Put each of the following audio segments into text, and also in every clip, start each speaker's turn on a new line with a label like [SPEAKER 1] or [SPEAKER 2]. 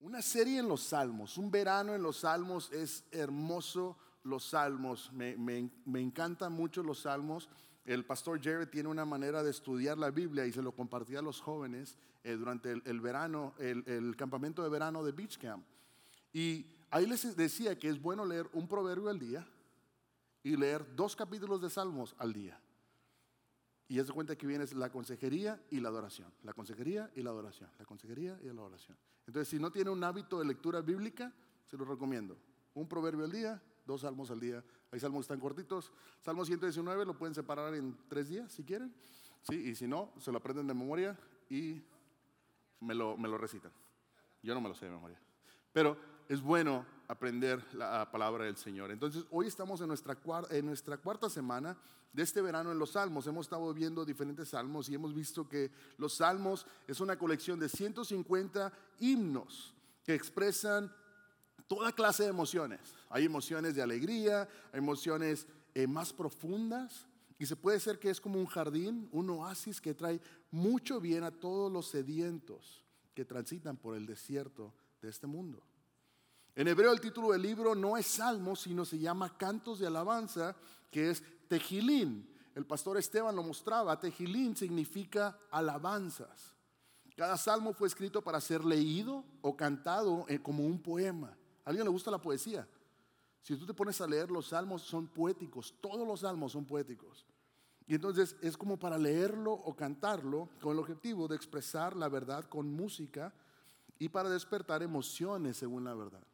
[SPEAKER 1] Una serie en los salmos, un verano en los salmos es hermoso. Los salmos, me, me, encantan mucho los salmos. El pastor Jerry tiene una manera de estudiar la Biblia y se lo compartía a los jóvenes eh, durante el, verano, el, el, campamento de verano de Beach Camp. Y ahí les decía que es bueno leer un proverbio al día y leer dos capítulos de salmos al día. Y se cuenta que viene la consejería y la adoración. La consejería y la adoración. La consejería y la adoración. Entonces, si no tiene un hábito de lectura bíblica, se lo recomiendo. Un proverbio al día, dos salmos al día. Hay salmos tan cortitos. Salmo 119 lo pueden separar en tres días si quieren. ¿sí? Y si no, se lo aprenden de memoria y me lo, me lo recitan. Yo no me lo sé de memoria. Pero es bueno aprender la palabra del Señor. Entonces, hoy estamos en nuestra, cuarta semana de este verano en los salmos. Hemos estado viendo diferentes salmos y hemos visto que los salmos es una colección de 150 himnos que expresan toda clase de emociones. Hay emociones de alegría, hay emociones eh, más profundas y se puede ser que es como un jardín, un oasis que trae mucho bien a todos los sedientos que transitan por el desierto de este mundo. En hebreo el título del libro no es Salmo, sino se llama Cantos de Alabanza, que es Tejilín. El pastor Esteban lo mostraba, Tejilín significa alabanzas. Cada salmo fue escrito para ser leído o cantado eh, como un poema. ¿A alguien le gusta la poesía? Si tú te pones a leer los salmos, son poéticos, todos los salmos son poéticos. Y entonces es como para leerlo o cantarlo con el objetivo de expresar la verdad con música y para despertar emociones según la verdad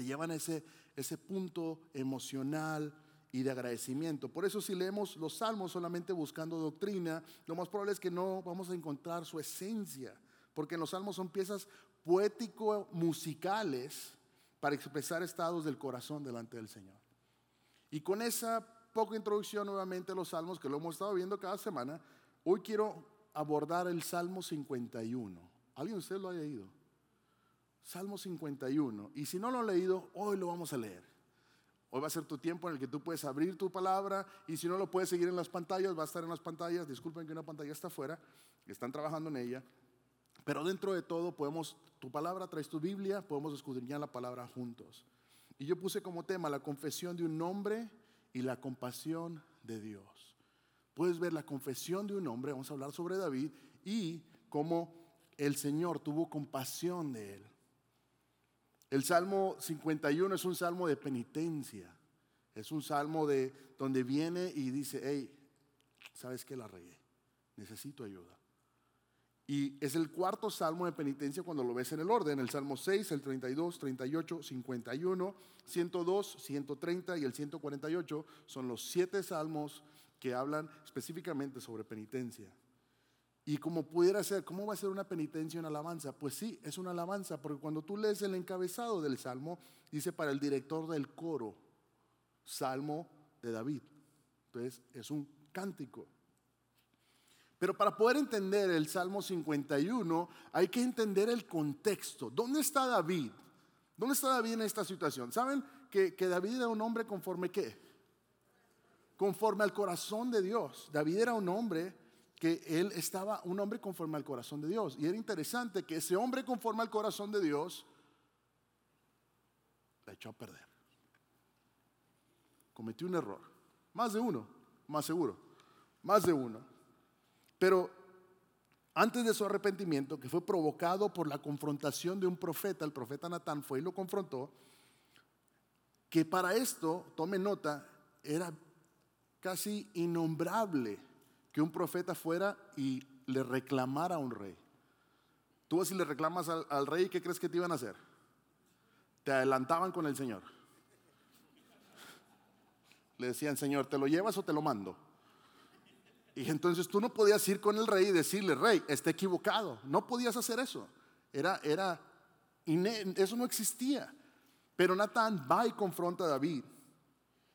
[SPEAKER 1] te llevan a ese, ese punto emocional y de agradecimiento. Por eso si leemos los salmos solamente buscando doctrina, lo más probable es que no vamos a encontrar su esencia, porque los salmos son piezas poético-musicales para expresar estados del corazón delante del Señor. Y con esa poca introducción nuevamente a los salmos que lo hemos estado viendo cada semana, hoy quiero abordar el Salmo 51. ¿Alguien de ustedes lo haya ido? Salmo 51. Y si no lo han leído, hoy lo vamos a leer. Hoy va a ser tu tiempo en el que tú puedes abrir tu palabra y si no lo puedes seguir en las pantallas, va a estar en las pantallas. Disculpen que una pantalla está afuera, están trabajando en ella. Pero dentro de todo podemos, tu palabra, traes tu Biblia, podemos escudriñar la palabra juntos. Y yo puse como tema la confesión de un hombre y la compasión de Dios. Puedes ver la confesión de un hombre, vamos a hablar sobre David, y cómo el Señor tuvo compasión de él. El Salmo 51 es un salmo de penitencia. Es un salmo de donde viene y dice, hey, ¿sabes qué la regué? Necesito ayuda. Y es el cuarto salmo de penitencia cuando lo ves en el orden. El Salmo 6, el 32, 38, 51, 102, 130 y el 148 son los siete salmos que hablan específicamente sobre penitencia. Y como pudiera ser, ¿cómo va a ser una penitencia, una alabanza? Pues sí, es una alabanza, porque cuando tú lees el encabezado del salmo, dice para el director del coro, salmo de David. Entonces, es un cántico. Pero para poder entender el Salmo 51, hay que entender el contexto. ¿Dónde está David? ¿Dónde está David en esta situación? ¿Saben que, que David era un hombre conforme qué? Conforme al corazón de Dios. David era un hombre que él estaba un hombre conforme al corazón de Dios. Y era interesante que ese hombre conforme al corazón de Dios la echó a perder. Cometió un error. Más de uno, más seguro. Más de uno. Pero antes de su arrepentimiento, que fue provocado por la confrontación de un profeta, el profeta Natán fue y lo confrontó, que para esto, tome nota, era casi innombrable que un profeta fuera y le reclamara a un rey. Tú si le reclamas al, rey, ¿qué crees que te iban a hacer? Te adelantaban con el Señor. Le decían, Señor, ¿te lo llevas o te lo mando? Y entonces tú no podías ir con el rey y decirle, rey, está equivocado. No podías hacer eso. Era, era, eso no existía. Pero Natán va y confronta a David.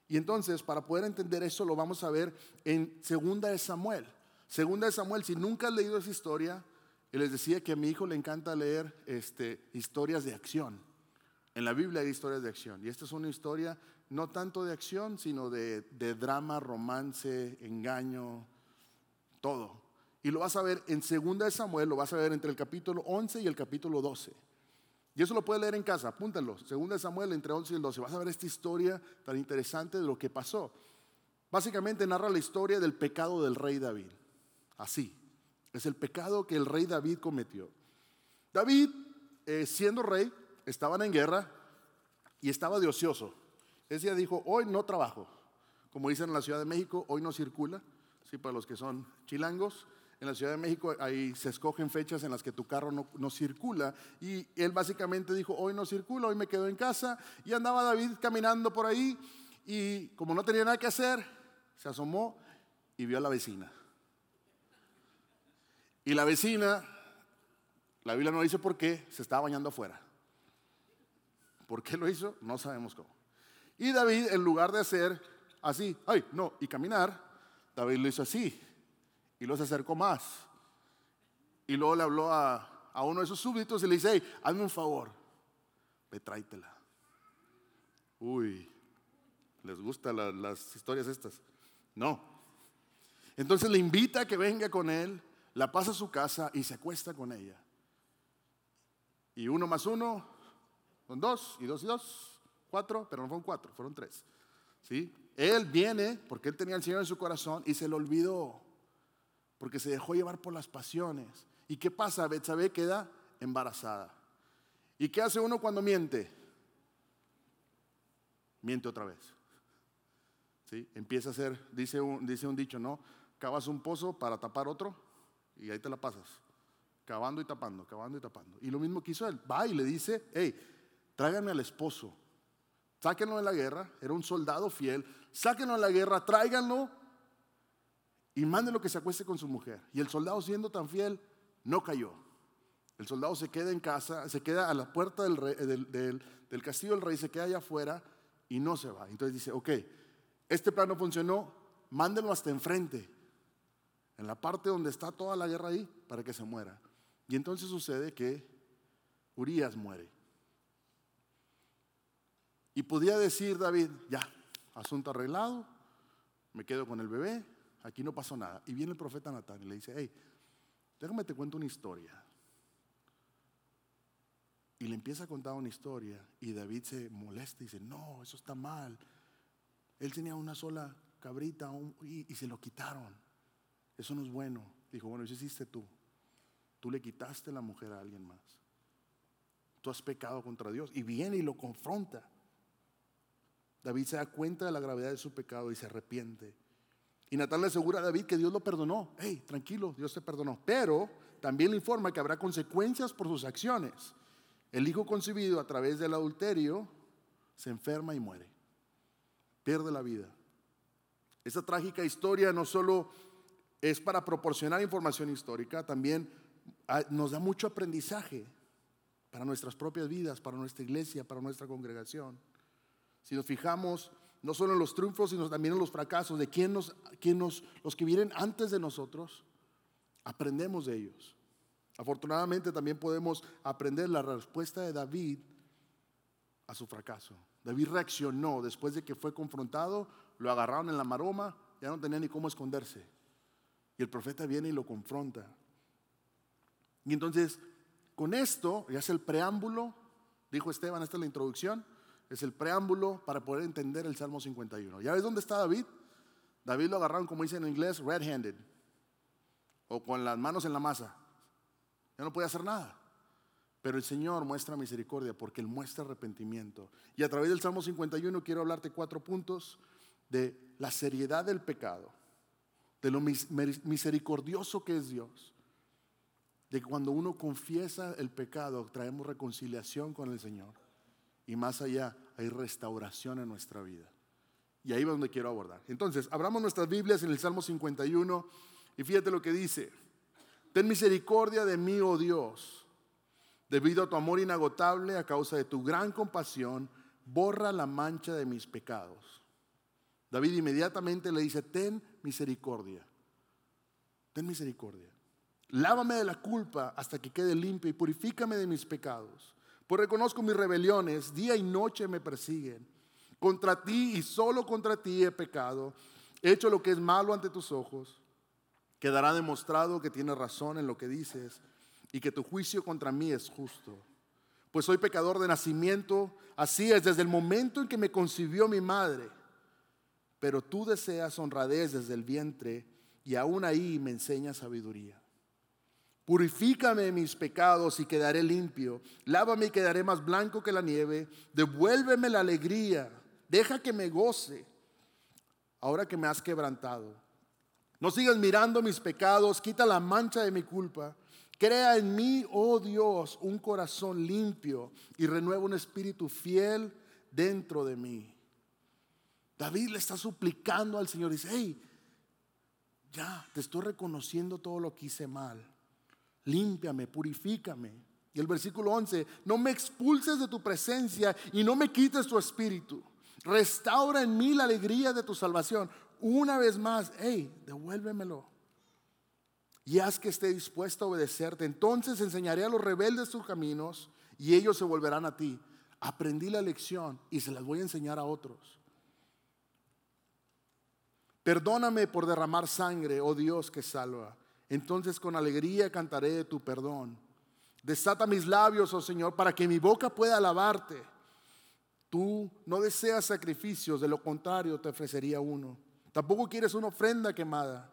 [SPEAKER 1] Y entonces, para poder entender eso, lo vamos a ver en Segunda de Samuel. Segunda de Samuel, si nunca has leído esa historia, les decía que a mi hijo le encanta leer este, historias de acción. En la Biblia hay historias de acción. Y esta es una historia no tanto de acción, sino de, de drama, romance, engaño, todo. Y lo vas a ver en Segunda de Samuel, lo vas a ver entre el capítulo 11 y el capítulo 12. Y eso lo puedes leer en casa, apúntalo. Segunda de Samuel, entre 11 y el 12. Vas a ver esta historia tan interesante de lo que pasó. Básicamente narra la historia del pecado del rey David. Así. Es el pecado que el rey David cometió. David, eh, siendo rey, estaban en guerra y estaba de ocioso. Ese día dijo, hoy no trabajo. Como dicen en la Ciudad de México, hoy no circula. Sí, para los que son chilangos. En la Ciudad de México ahí se escogen fechas en las que tu carro no, no, circula. Y él básicamente dijo, hoy no circula, hoy me quedo en casa. Y andaba David caminando por ahí y como no tenía nada que hacer, se asomó y vio a la vecina. Y la vecina, la Biblia no dice por qué, se estaba bañando afuera. ¿Por qué lo hizo? No sabemos cómo. Y David, en lugar de hacer así, ay, no, y caminar, David lo hizo así. Y luego se acercó más. Y luego le habló a, uno de sus súbditos y le dice, hey, hazme un favor, ve tráetela. Uy, ¿les gustan las historias estas? No. Entonces le invita a que venga con él, la pasa a su casa y se acuesta con ella. Y uno más uno, son dos, y dos y dos, cuatro, pero no fueron cuatro, fueron tres. ¿Sí? Él viene porque él tenía al Señor en su corazón y se lo olvidó, porque se dejó llevar por las pasiones. ¿Y qué pasa? Betsabé queda embarazada. ¿Y qué hace uno cuando miente? Miente otra vez. ¿Sí? Empieza a hacer, dice un, dice un dicho, ¿no? Cavas un pozo para tapar otro y ahí te la pasas. Cavando y tapando, cavando y tapando. Y lo mismo que hizo él. Va y le dice, hey, tráiganme al esposo. Sáquenlo de la guerra. Era un soldado fiel. Sáquenlo de la guerra, tráiganlo y mándenlo que se acueste con su mujer. Y el soldado siendo tan fiel, no cayó. El soldado se queda en casa, se queda a la puerta del, del, del castillo del rey, se queda allá afuera y no se va. Entonces dice, ok, este plan no funcionó, mándenlo hasta enfrente, en la parte donde está toda la guerra ahí, para que se muera. Y entonces sucede que Urias muere. Y podía decir David, ya, asunto arreglado, me quedo con el bebé, aquí no pasó nada. Y viene el profeta Natán y le dice, hey, déjame te cuento una historia. Y le empieza a contar una historia y David se molesta y dice, no, eso está mal. Él tenía una sola cabrita y, y, se lo quitaron. Eso no es bueno. Dijo, bueno, eso hiciste tú. Tú le quitaste la mujer a alguien más. Tú has pecado contra Dios. Y viene y lo confronta. David se da cuenta de la gravedad de su pecado y se arrepiente. Y Natal le asegura a David que Dios lo perdonó. Hey, tranquilo, Dios te perdonó. Pero también le informa que habrá consecuencias por sus acciones. El hijo concebido a través del adulterio se enferma y muere pierde la vida. Esta trágica historia no solo es para proporcionar información histórica, también ah, nos da mucho aprendizaje para nuestras propias vidas, para nuestra iglesia, para nuestra congregación. Si nos fijamos no solo en los triunfos, sino también en los fracasos de quién nos, quién nos, los que vienen antes de nosotros, aprendemos de ellos. Afortunadamente también podemos aprender la respuesta de David a su fracaso. David reaccionó después de que fue confrontado, lo agarraron en la maroma, ya no tenía ni cómo esconderse. Y el profeta viene y lo confronta. Y entonces, con esto, ya es el preámbulo, dijo Esteban, esta es la introducción, es el preámbulo para poder entender el Salmo 51. ¿Ya ves dónde está David? David lo agarraron, como dicen en inglés, red-handed, o con las manos en la masa. Ya no puede hacer nada. Pero el Señor muestra misericordia porque Él muestra arrepentimiento. Y a través del Salmo 51 quiero hablarte cuatro puntos de la seriedad del pecado, de lo misericordioso que es Dios, de que cuando uno confiesa el pecado traemos reconciliación con el Señor. Y más allá hay restauración en nuestra vida. Y ahí va donde quiero abordar. Entonces, abramos nuestras Biblias en el Salmo 51 y fíjate lo que dice. Ten misericordia de mí, oh Dios Debido a tu amor inagotable, a causa de tu gran compasión, borra la mancha de mis pecados. David inmediatamente le dice, ten misericordia, ten misericordia. Lávame de la culpa hasta que quede limpio y purifícame de mis pecados. Pues reconozco mis rebeliones, día y noche me persiguen. Contra ti y solo contra ti he pecado. He hecho lo que es malo ante tus ojos. Quedará demostrado que tienes razón en lo que dices y que tu juicio contra mí es justo. pues soy pecador de nacimiento. Así es desde el momento en que me concibió mi madre. Pero tú deseas honradez desde el vientre y aún ahí me enseñas sabiduría. Purifícame mis pecados y quedaré limpio. Lávame y quedaré más blanco que la nieve. Devuélveme la alegría. Deja que me goce. Ahora que me has quebrantado. No sigas mirando mis pecados. Quita la mancha de mi culpa. Crea en mí, oh Dios, un corazón limpio y renueva un espíritu fiel dentro de mí. David le está suplicando al Señor. Dice, hey, ya, te estoy reconociendo todo lo que hice mal límpiame, purifícame. Y el versículo 11, no me expulses de tu presencia y no me quites tu espíritu. Restaura en mí la alegría de tu salvación. Una vez más, hey, devuélvemelo. Y haz que esté dispuesto a obedecerte. Entonces enseñaré a los rebeldes tus caminos y ellos se volverán a ti. Aprendí la lección y se las voy a enseñar a otros. Perdóname por derramar sangre, oh Dios que salva entonces con alegría cantaré tu perdón. Desata mis labios, oh Señor, para que mi boca pueda alabarte. Tú no deseas sacrificios, de lo contrario te ofrecería uno. Tampoco quieres una ofrenda quemada.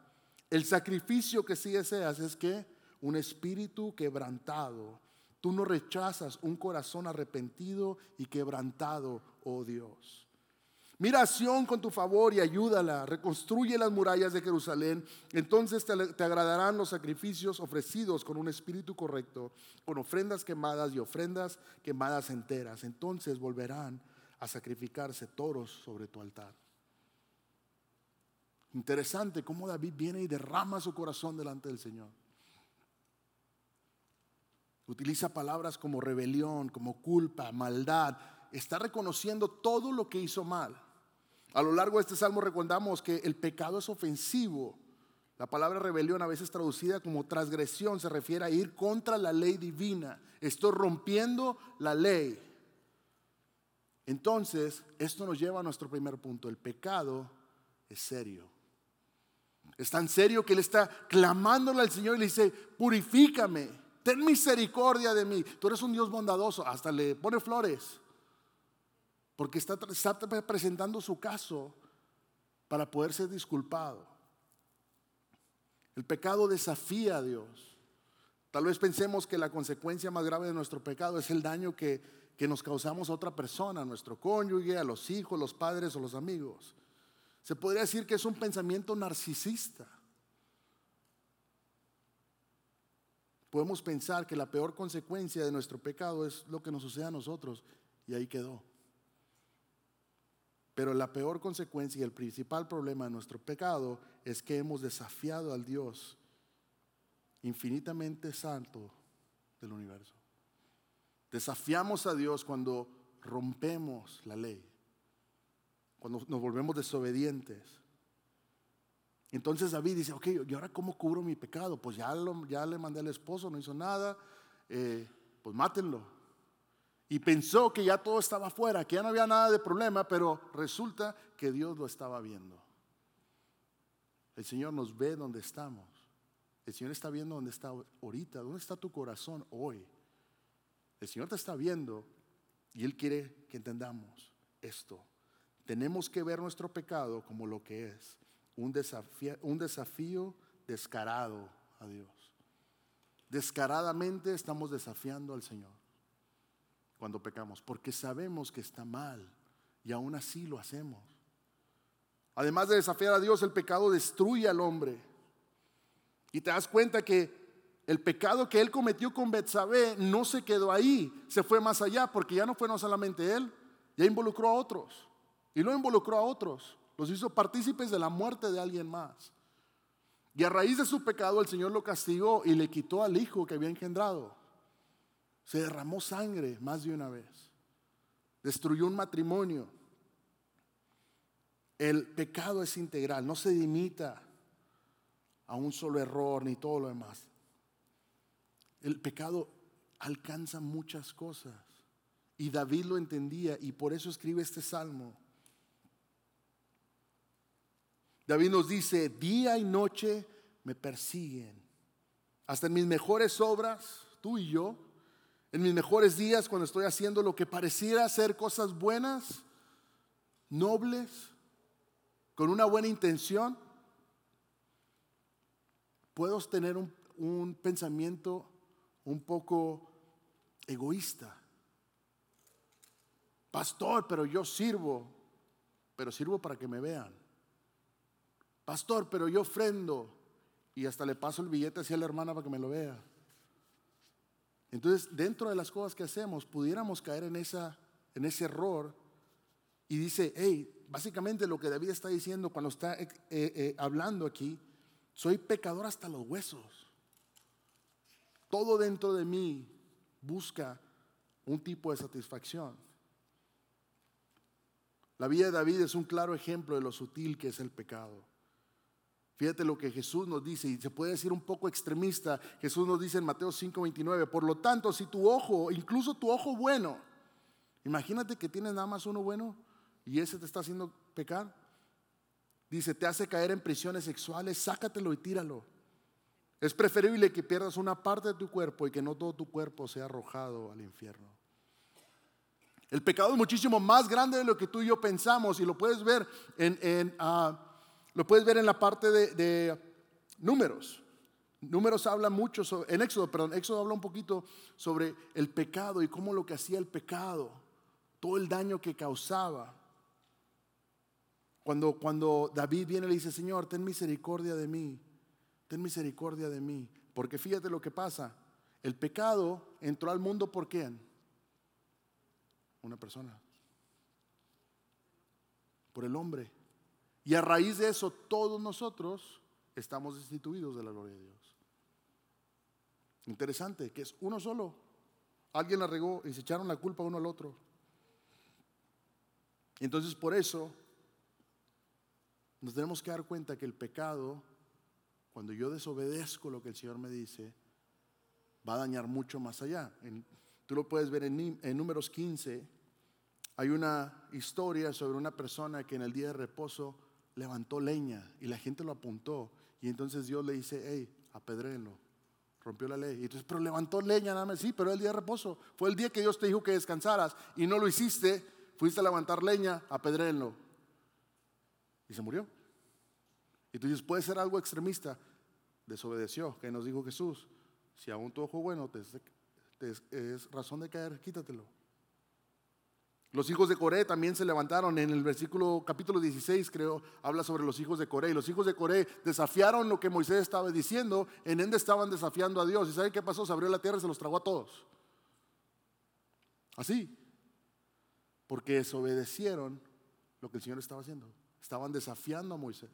[SPEAKER 1] El sacrificio que sí deseas es que un espíritu quebrantado. Tú no rechazas un corazón arrepentido y quebrantado, oh Dios. Mira a con tu favor y ayúdala. Reconstruye las murallas de Jerusalén. Entonces te, te, agradarán los sacrificios ofrecidos con un espíritu correcto, con ofrendas quemadas y ofrendas quemadas enteras. Entonces volverán a sacrificarse toros sobre tu altar. Interesante cómo David viene y derrama su corazón delante del Señor. Utiliza palabras como rebelión, como culpa, maldad. Está reconociendo todo lo que hizo mal. A lo largo de este salmo recordamos que el pecado es ofensivo. La palabra rebelión, a veces traducida como transgresión, se refiere a ir contra la ley divina. Estoy rompiendo la ley. Entonces, esto nos lleva a nuestro primer punto. El pecado es serio. Es tan serio que él está clamándole al Señor y le dice, purifícame, ten misericordia de mí. Tú eres un Dios bondadoso. Hasta le pone flores porque está, presentando su caso para poder ser disculpado. El pecado desafía a Dios. Tal vez pensemos que la consecuencia más grave de nuestro pecado es el daño que, que nos causamos a otra persona, a nuestro cónyuge, a los hijos, los padres o los amigos. Se podría decir que es un pensamiento narcisista. Podemos pensar que la peor consecuencia de nuestro pecado es lo que nos sucede a nosotros y ahí quedó. Pero la peor consecuencia y el principal problema de nuestro pecado es que hemos desafiado al Dios infinitamente santo del universo. Desafiamos a Dios cuando rompemos la ley, cuando nos volvemos desobedientes. Entonces David dice, ok, ¿y ahora cómo cubro mi pecado? Pues ya, le mandé al esposo, no hizo nada, eh, pues mátenlo y pensó que ya todo estaba fuera, que ya no había nada de problema, pero resulta que Dios lo estaba viendo. El Señor nos ve donde estamos. El Señor está viendo dónde está ahorita, dónde está tu corazón hoy. El Señor te está viendo y Él quiere que entendamos esto. Tenemos que ver nuestro pecado como lo que es, un desafío, un desafío descarado a Dios. Descaradamente estamos desafiando al Señor cuando pecamos, porque sabemos que está mal y aún así lo hacemos. Además de desafiar a Dios, el pecado destruye al hombre. Y te das cuenta que el pecado que él cometió con Betsabé no se quedó ahí, se fue más allá, porque ya no fue no solamente él, ya involucró a otros. Y lo involucró a otros, los hizo partícipes de la muerte de alguien más. Y a raíz de su pecado el Señor lo castigó y le quitó al hijo que había engendrado. Se derramó sangre más de una vez. Destruyó un matrimonio. El pecado es integral, no se limita a un solo error ni todo lo demás. El pecado alcanza muchas cosas. Y David lo entendía y por eso escribe este salmo. David nos dice, día y noche me persiguen. Hasta en mis mejores obras, tú y yo, En mis mejores días, cuando estoy haciendo lo que pareciera ser cosas buenas, nobles, con una buena intención, puedo tener un, pensamiento un poco egoísta. Pastor, pero yo sirvo, pero sirvo para que me vean. Pastor, pero yo ofrendo y hasta le paso el billete hacia la hermana para que me lo vea. Entonces, dentro de las cosas que hacemos, pudiéramos caer en, esa, en ese error y dice, hey, básicamente lo que David está diciendo cuando está eh, eh, hablando aquí, soy pecador hasta los huesos. Todo dentro de mí busca un tipo de satisfacción. La vida de David es un claro ejemplo de lo sutil que es el pecado. Fíjate lo que Jesús nos dice, y se puede decir un poco extremista. Jesús nos dice en Mateo 5:29, por lo tanto, si tu ojo, incluso tu ojo bueno, imagínate que tienes nada más uno bueno y ese te está haciendo pecar, dice, te hace caer en prisiones sexuales, sácatelo y tíralo. Es preferible que pierdas una parte de tu cuerpo y que no todo tu cuerpo sea arrojado al infierno. El pecado es muchísimo más grande de lo que tú y yo pensamos y lo puedes ver en, ah, lo puedes ver en la parte de, números. Números habla mucho sobre, en Éxodo, perdón, Éxodo habla un poquito sobre el pecado y cómo lo que hacía el pecado, todo el daño que causaba. Cuando, cuando David viene y le dice, Señor, ten misericordia de mí ten misericordia de mí. Porque fíjate lo que pasa. El pecado entró al mundo por quién? Una persona. Por el hombre. Y a raíz de eso todos nosotros estamos destituidos de la gloria de Dios. Interesante, que es uno solo. Alguien la regó y se echaron la culpa uno al otro. Entonces por eso nos tenemos que dar cuenta que el pecado cuando yo desobedezco lo que el Señor me dice, va a dañar mucho más allá. tú lo puedes ver en, en números 15. Hay una historia sobre una persona que en el día de reposo levantó leña y la gente lo apuntó. Y entonces Dios le dice, hey, apedréenlo. Rompió la ley. Y entonces, pero levantó leña nada más. Sí, pero el día de reposo. Fue el día que Dios te dijo que descansaras y no lo hiciste. Fuiste a levantar leña, apedréenlo. Y se murió. Y tú puede ser algo extremista. Desobedeció, que nos dijo Jesús. Si aún tu ojo bueno te, es razón de caer, quítatelo. Los hijos de Coré también se levantaron. En el versículo capítulo 16, creo, habla sobre los hijos de Coré. Y los hijos de Coré desafiaron lo que Moisés estaba diciendo. En Ende estaban desafiando a Dios. ¿Y saben qué pasó? Se abrió la tierra y se los tragó a todos. Así. Porque desobedecieron lo que el Señor estaba haciendo. Estaban desafiando a Moisés.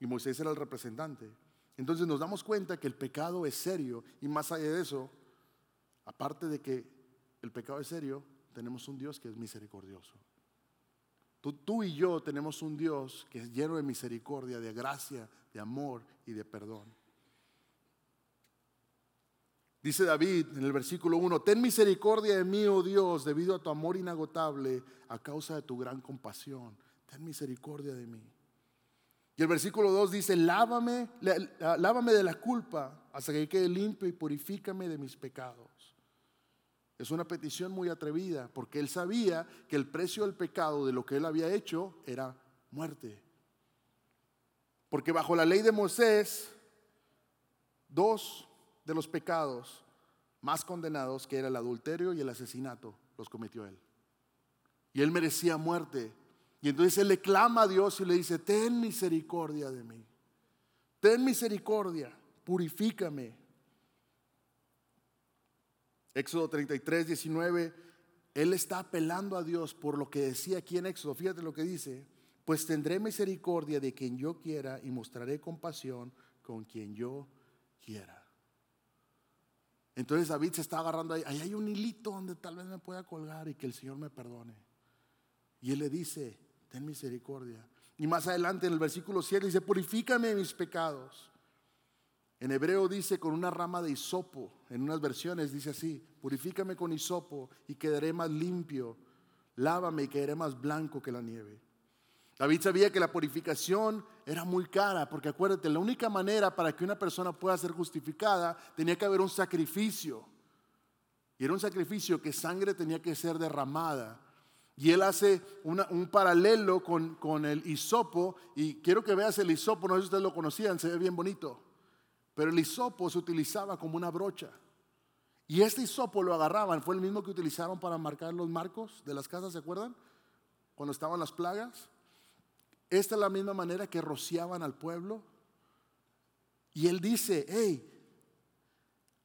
[SPEAKER 1] Y Moisés era el representante. Entonces nos damos cuenta que el pecado es serio y más allá de eso, aparte de que el pecado es serio, tenemos un Dios que es misericordioso. Tú, tú, y yo tenemos un Dios que es lleno de misericordia, de gracia, de amor y de perdón. Dice David en el versículo 1, ten misericordia de mí, oh Dios, debido a tu amor inagotable, a causa de tu gran compasión. Ten misericordia de mí. Y el versículo 2 dice, lávame, lávame de la culpa hasta que quede limpio y purifícame de mis pecados. Es una petición muy atrevida porque él sabía que el precio del pecado de lo que él había hecho era muerte. Porque bajo la ley de Moisés, dos de los pecados más condenados, que era el adulterio y el asesinato, los cometió él. Y él merecía muerte y entonces él le clama a Dios y le dice, ten misericordia de mí. Ten misericordia, purifícame. Éxodo 33, 19, él está apelando a Dios por lo que decía aquí en Éxodo. Fíjate lo que dice, pues tendré misericordia de quien yo quiera y mostraré compasión con quien yo quiera. Entonces David se está agarrando ahí, ahí hay un hilito donde tal vez me pueda colgar y que el Señor me perdone. Y él le dice, ten misericordia. Y más adelante en el versículo 7 dice, purifícame mis pecados. En hebreo dice con una rama de hisopo, en unas versiones dice así, purifícame con hisopo y quedaré más limpio, lávame y quedaré más blanco que la nieve. David sabía que la purificación era muy cara, porque acuérdate, la única manera para que una persona pueda ser justificada tenía que haber un sacrificio. Y era un sacrificio que sangre tenía que ser derramada. Y él hace un paralelo con, con, el hisopo. Y quiero que veas el hisopo, no sé si ustedes lo conocían, se ve bien bonito. Pero el hisopo se utilizaba como una brocha. Y este hisopo lo agarraban, fue el mismo que utilizaron para marcar los marcos de las casas, ¿se acuerdan? Cuando estaban las plagas. Esta es la misma manera que rociaban al pueblo. Y él dice, hey,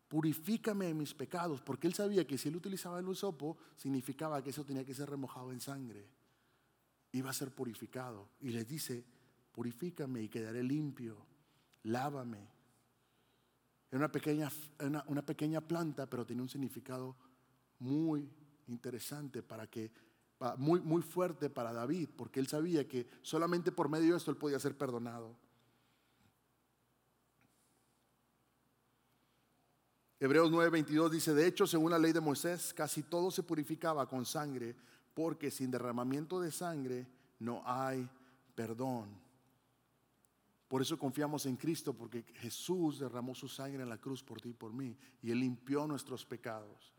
[SPEAKER 1] purifícame de mis pecados, porque él sabía que si él utilizaba el hisopo, significaba que eso tenía que ser remojado en sangre. Iba a ser purificado. Y les dice, purifícame y quedaré limpio, lávame. Era una pequeña, una, pequeña planta, pero tenía un significado muy interesante para que, muy, muy fuerte para David, porque él sabía que solamente por medio de esto él podía ser perdonado. Hebreos 9:22 dice, de hecho, según la ley de Moisés, casi todo se purificaba con sangre, porque sin derramamiento de sangre no hay perdón. Por eso confiamos en Cristo, porque Jesús derramó su sangre en la cruz por ti y por mí, y Él limpió nuestros pecados.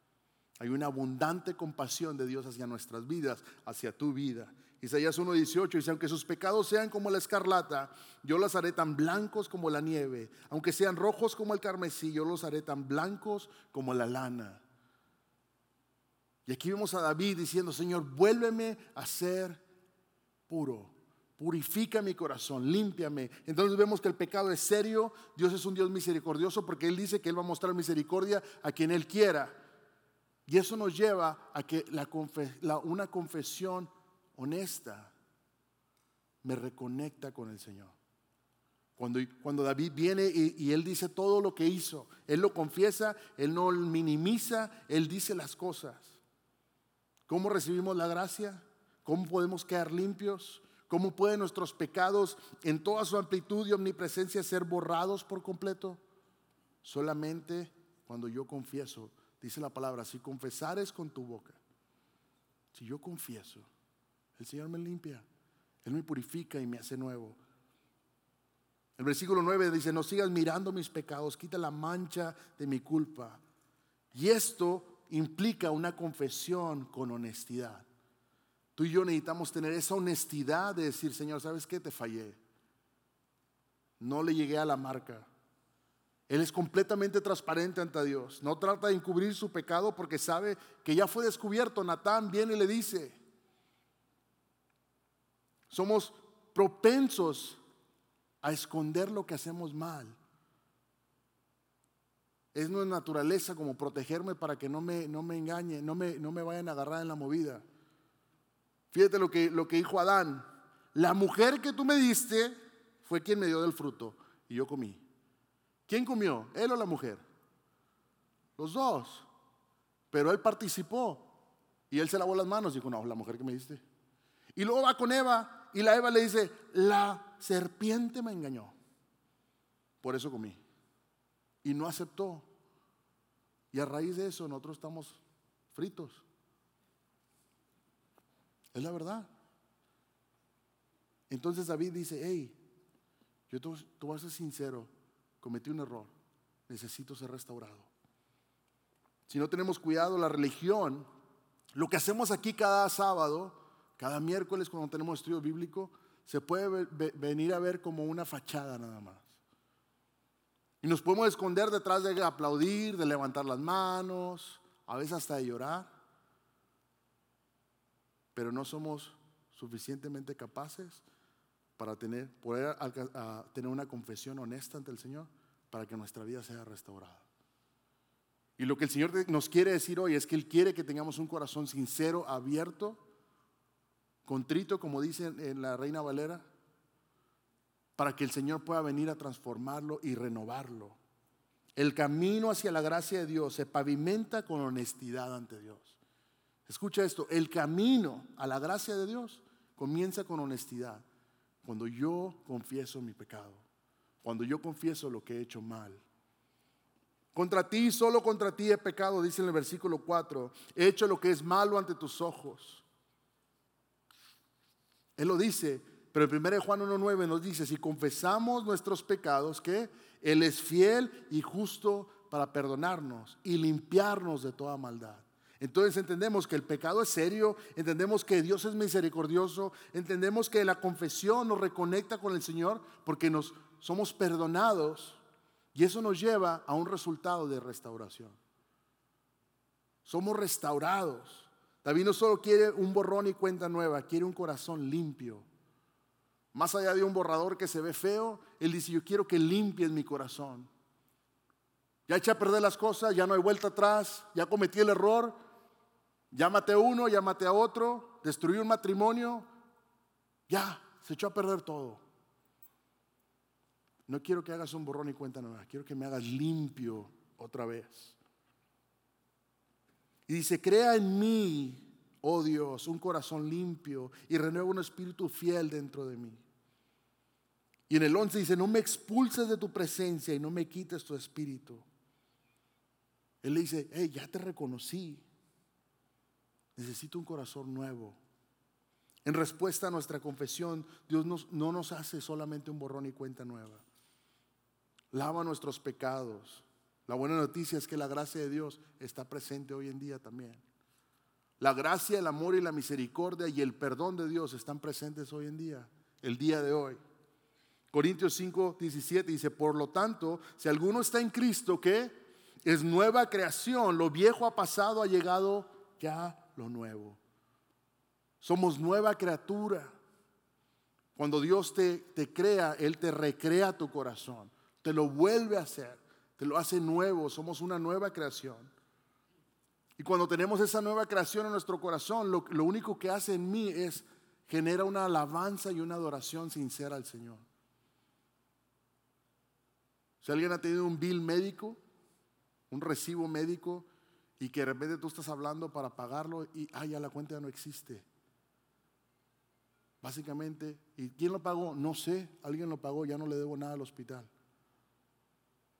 [SPEAKER 1] Hay una abundante compasión de Dios hacia nuestras vidas, hacia tu vida. Isaías 1:18 dice, aunque sus pecados sean como la escarlata, yo los haré tan blancos como la nieve. Aunque sean rojos como el carmesí, yo los haré tan blancos como la lana. Y aquí vemos a David diciendo, Señor, vuélveme a ser puro. Purifica mi corazón, límpiame. Entonces vemos que el pecado es serio. Dios es un Dios misericordioso porque Él dice que Él va a mostrar misericordia a quien Él quiera. Y eso nos lleva a que una confesión honesta me reconecta con el Señor. Cuando, cuando David viene y, y, él dice todo lo que hizo, él lo confiesa, él no minimiza, él dice las cosas. ¿Cómo recibimos la gracia? ¿Cómo podemos quedar limpios? ¿Cómo pueden nuestros pecados en toda su amplitud y omnipresencia ser borrados por completo? Solamente cuando yo confieso, dice la palabra, si confesares con tu boca, si yo confieso, el Señor me limpia. Él me purifica y me hace nuevo. El versículo 9 dice, no sigas mirando mis pecados, quita la mancha de mi culpa. Y esto implica una confesión con honestidad. Tú y yo necesitamos tener esa honestidad de decir, Señor, ¿sabes qué? Te fallé. No le llegué a la marca. Él es completamente transparente ante Dios. No trata de encubrir su pecado porque sabe que ya fue descubierto. Natán viene y le dice, somos propensos a esconder lo que hacemos mal. Es nuestra naturaleza como protegerme para que no me, no me engañe, no me, no me vayan a agarrar en la movida. Fíjate lo que, lo que dijo Adán. La mujer que tú me diste fue quien me dio del fruto y yo comí. ¿Quién comió? ¿Él o la mujer? Los dos. Pero él participó y él se lavó las manos y dijo, no, la mujer que me diste. Y luego va con Eva y la Eva le dice, la serpiente me engañó. Por eso comí. Y no aceptó. Y a raíz de eso nosotros estamos fritos. Es la verdad. Entonces David dice, hey, yo tú vas a ser sincero, cometí un error, necesito ser restaurado. Si no tenemos cuidado, la religión, lo que hacemos aquí cada sábado, cada miércoles cuando tenemos estudio bíblico, se puede venir a ver como una fachada nada más. Y nos podemos esconder detrás de aplaudir, de levantar las manos, a veces hasta de llorar. Pero no somos suficientemente capaces para tener, poder tener una confesión honesta ante el Señor para que nuestra vida sea restaurada. Y lo que el Señor nos quiere decir hoy es que Él quiere que tengamos un corazón sincero, abierto, contrito, como dice en la Reina Valera, para que el Señor pueda venir a transformarlo y renovarlo. El camino hacia la gracia de Dios se pavimenta con honestidad ante Dios. Escucha esto, el camino a la gracia de Dios comienza con honestidad. Cuando yo confieso mi pecado, cuando yo confieso lo que he hecho mal. Contra ti, solo contra ti he pecado, dice en el versículo 4, he hecho lo que es malo ante tus ojos él lo dice, pero el 1 Juan 1.9 nos dice, si confesamos nuestros pecados, que Él es fiel y justo para perdonarnos y limpiarnos de toda maldad. Entonces entendemos que el pecado es serio, entendemos que Dios es misericordioso, entendemos que la confesión nos reconecta con el Señor porque nos somos perdonados y eso nos lleva a un resultado de restauración. Somos restaurados. David no solo quiere un borrón y cuenta nueva, quiere un corazón limpio. Más allá de un borrador que se ve feo, él dice, yo quiero que limpies mi corazón. Ya eché a perder las cosas, ya no hay vuelta atrás, ya cometí el error, maté a uno, maté a otro, destruí un matrimonio, ya, se echó a perder todo. No quiero que hagas un borrón y cuenta nueva, quiero que me hagas limpio otra vez. Y dice, crea en mí, oh Dios, un corazón limpio y renueva un espíritu fiel dentro de mí. Y en el 11 dice, no me expulses de tu presencia y no me quites tu espíritu. Él le dice, hey, ya te reconocí. Necesito un corazón nuevo. En respuesta a nuestra confesión, Dios no nos hace solamente un borrón y cuenta nueva. Lava nuestros pecados. La buena noticia es que la gracia de Dios está presente hoy en día también. La gracia, el amor y la misericordia y el perdón de Dios están presentes hoy en día, el día de hoy. Corintios 5, 17 dice, por lo tanto, si alguno está en Cristo, ¿qué? Es nueva creación, lo viejo ha pasado, ha llegado ya lo nuevo. Somos nueva criatura. Cuando Dios te, te crea, Él te recrea tu corazón, te lo vuelve a hacer, te lo hace nuevo, somos una nueva creación. Y cuando tenemos esa nueva creación en nuestro corazón, lo, único que hace en mí es genera una alabanza y una adoración sincera al Señor. Si alguien ha tenido un bill médico, un recibo médico y que de repente tú estás hablando para pagarlo y ay, ya la cuenta ya no existe. Básicamente, ¿y quién lo pagó? No sé, alguien lo pagó, ya no le debo nada al hospital.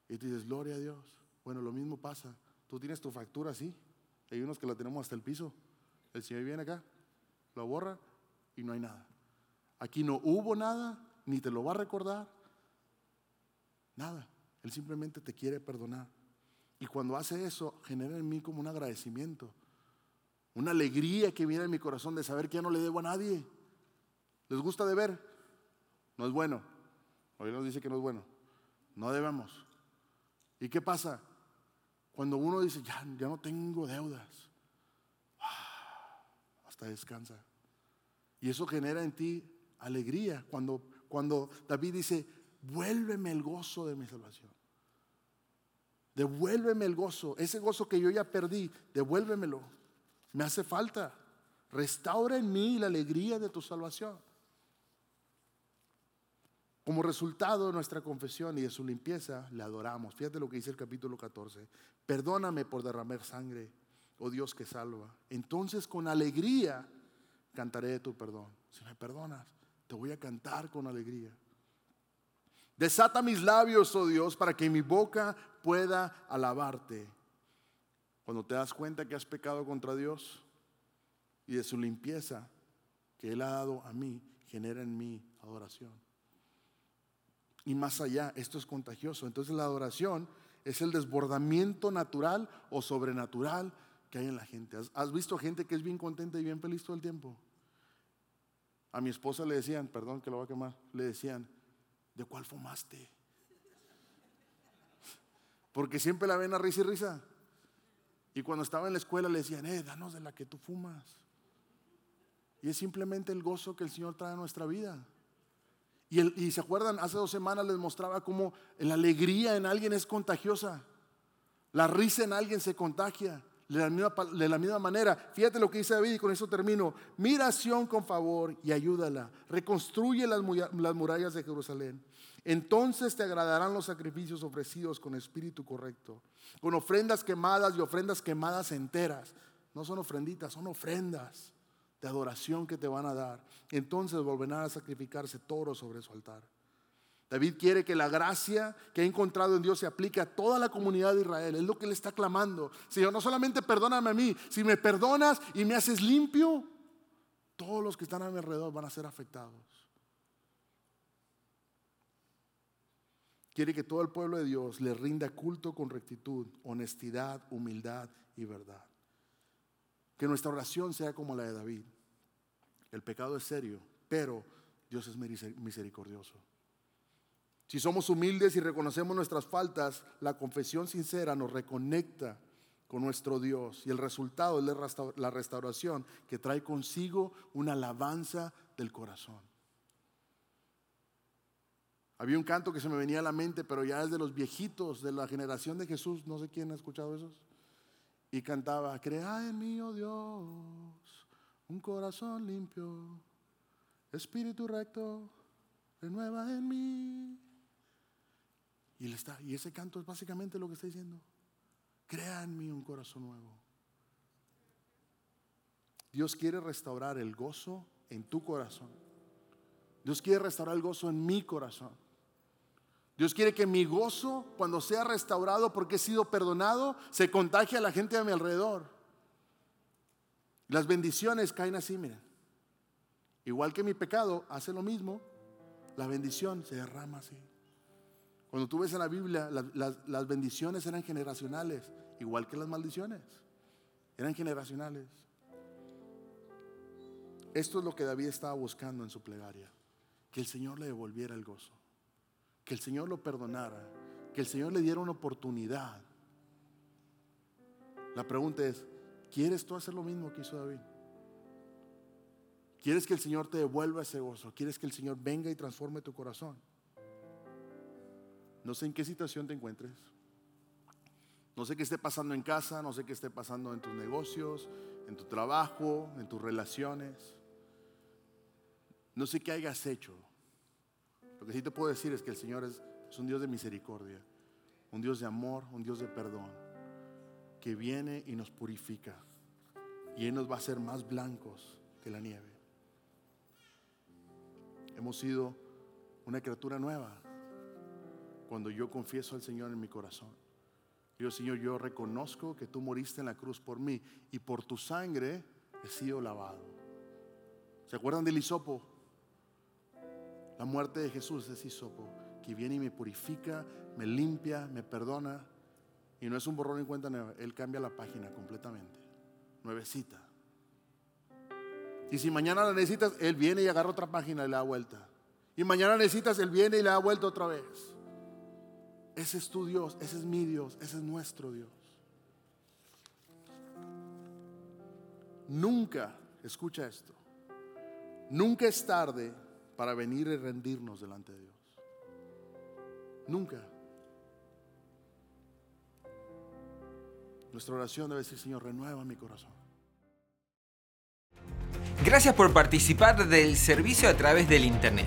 [SPEAKER 1] Y tú dices, gloria a Dios. Bueno, lo mismo pasa. Tú tienes tu factura, sí. Hay unos que la tenemos hasta el piso. El Señor viene acá, lo borra y no hay nada. Aquí no hubo nada, ni te lo va a recordar. Nada. Él simplemente te quiere perdonar. Y cuando hace eso, genera en mí como un agradecimiento, una alegría que viene en mi corazón de saber que ya no le debo a nadie. ¿Les gusta de ver? No es bueno. Hoy nos dice que no es bueno. No debemos. ¿Y qué pasa? Cuando uno dice, ya, ya no tengo deudas, ah, hasta descansa. Y eso genera en ti alegría. Cuando, cuando David dice, vuélveme el gozo de mi salvación. Devuélveme el gozo, ese gozo que yo ya perdí, devuélvemelo. Me hace falta. Restaura en mí la alegría de tu salvación. Como resultado de nuestra confesión y de su limpieza, le adoramos. Fíjate lo que dice el capítulo 14. Perdóname por derramar sangre, oh Dios que salva. Entonces con alegría cantaré de tu perdón. Si me perdonas, te voy a cantar con alegría. Desata mis labios, oh Dios, para que mi boca pueda alabarte. Cuando te das cuenta que has pecado contra Dios y de su limpieza que Él ha dado a mí, genera en mí adoración. Y más allá, esto es contagioso. Entonces la adoración es el desbordamiento natural o sobrenatural que hay en la gente. ¿Has, visto gente que es bien contenta y bien feliz todo el tiempo? A mi esposa le decían, perdón que lo voy a quemar, le decían, ¿de cuál fumaste? Porque siempre la ven a risa y risa. Y cuando estaba en la escuela le decían, eh, danos de la que tú fumas. Y es simplemente el gozo que el Señor trae a nuestra vida. Y, y se acuerdan, hace dos semanas les mostraba cómo la alegría en alguien es contagiosa. La risa en alguien se contagia. De la, misma, de la misma manera, fíjate lo que dice David y con eso termino. Mira a con favor y ayúdala. Reconstruye las, las murallas de Jerusalén. Entonces te agradarán los sacrificios ofrecidos con espíritu correcto, con ofrendas quemadas y ofrendas quemadas enteras. No son ofrenditas, son ofrendas de adoración que te van a dar. Entonces volverán a sacrificarse toros sobre su altar. David quiere que la gracia que ha encontrado en Dios se aplique a toda la comunidad de Israel. Es lo que le está clamando. Señor, no solamente perdóname a mí, si me perdonas y me haces limpio, todos los que están a mi alrededor van a ser afectados. quiere que todo el pueblo de Dios le rinda culto con rectitud, honestidad, humildad y verdad. Que nuestra oración sea como la de David. El pecado es serio, pero Dios es misericordioso. Si somos humildes y reconocemos nuestras faltas, la confesión sincera nos reconecta con nuestro Dios y el resultado es la restauración que trae consigo una alabanza del corazón. Había un canto que se me venía a la mente, pero ya es de los viejitos de la generación de Jesús, no sé quién ha escuchado esos, y cantaba, crea en mí, oh Dios, un corazón limpio, espíritu recto, renueva en mí. Y, está, y ese canto es básicamente lo que está diciendo. Crea en mí un corazón nuevo. Dios quiere restaurar el gozo en tu corazón. Dios quiere restaurar el gozo en mi corazón. Dios quiere que mi gozo, cuando sea restaurado porque he sido perdonado, se contagie a la gente a mi alrededor. Las bendiciones caen así, miren. Igual que mi pecado hace lo mismo, la bendición se derrama así. Cuando tú ves en la Biblia, las, bendiciones eran generacionales, igual que las maldiciones. Eran generacionales. Esto es lo que David estaba buscando en su plegaria, que el Señor le devolviera el gozo, que el Señor lo perdonara, que el Señor le diera una oportunidad. La pregunta es, ¿quieres tú hacer lo mismo que hizo David? ¿Quieres que el Señor te devuelva ese gozo? ¿Quieres que el Señor venga y transforme tu corazón? No sé en qué situación te encuentres. No sé qué esté pasando en casa, no sé qué esté pasando en tus negocios, en tu trabajo, en tus relaciones. No sé qué hayas hecho. Lo que sí te puedo decir es que el Señor es, un Dios de misericordia, un Dios de amor, un Dios de perdón, que viene y nos purifica. Y Él nos va a hacer más blancos que la nieve. Hemos sido una criatura nueva cuando yo confieso al Señor en mi corazón. Yo, Señor, yo reconozco que tú moriste en la cruz por mí y por tu sangre he sido lavado. ¿Se acuerdan del hisopo? La muerte de Jesús es hisopo, que viene y me purifica, me limpia, me perdona. Y no es un borrón en cuenta nueva, Él cambia la página completamente, nuevecita. Y si mañana la necesitas, Él viene y agarra otra página y le da vuelta. Y mañana necesitas, Él viene y le da vuelta otra vez. Ese es tu Dios, ese es mi Dios, ese es nuestro Dios. Nunca, escucha esto, nunca es tarde para venir y rendirnos delante de Dios. Nunca. Nuestra oración debe decir, Señor, renueva mi corazón.
[SPEAKER 2] Gracias por participar del servicio a través del Internet.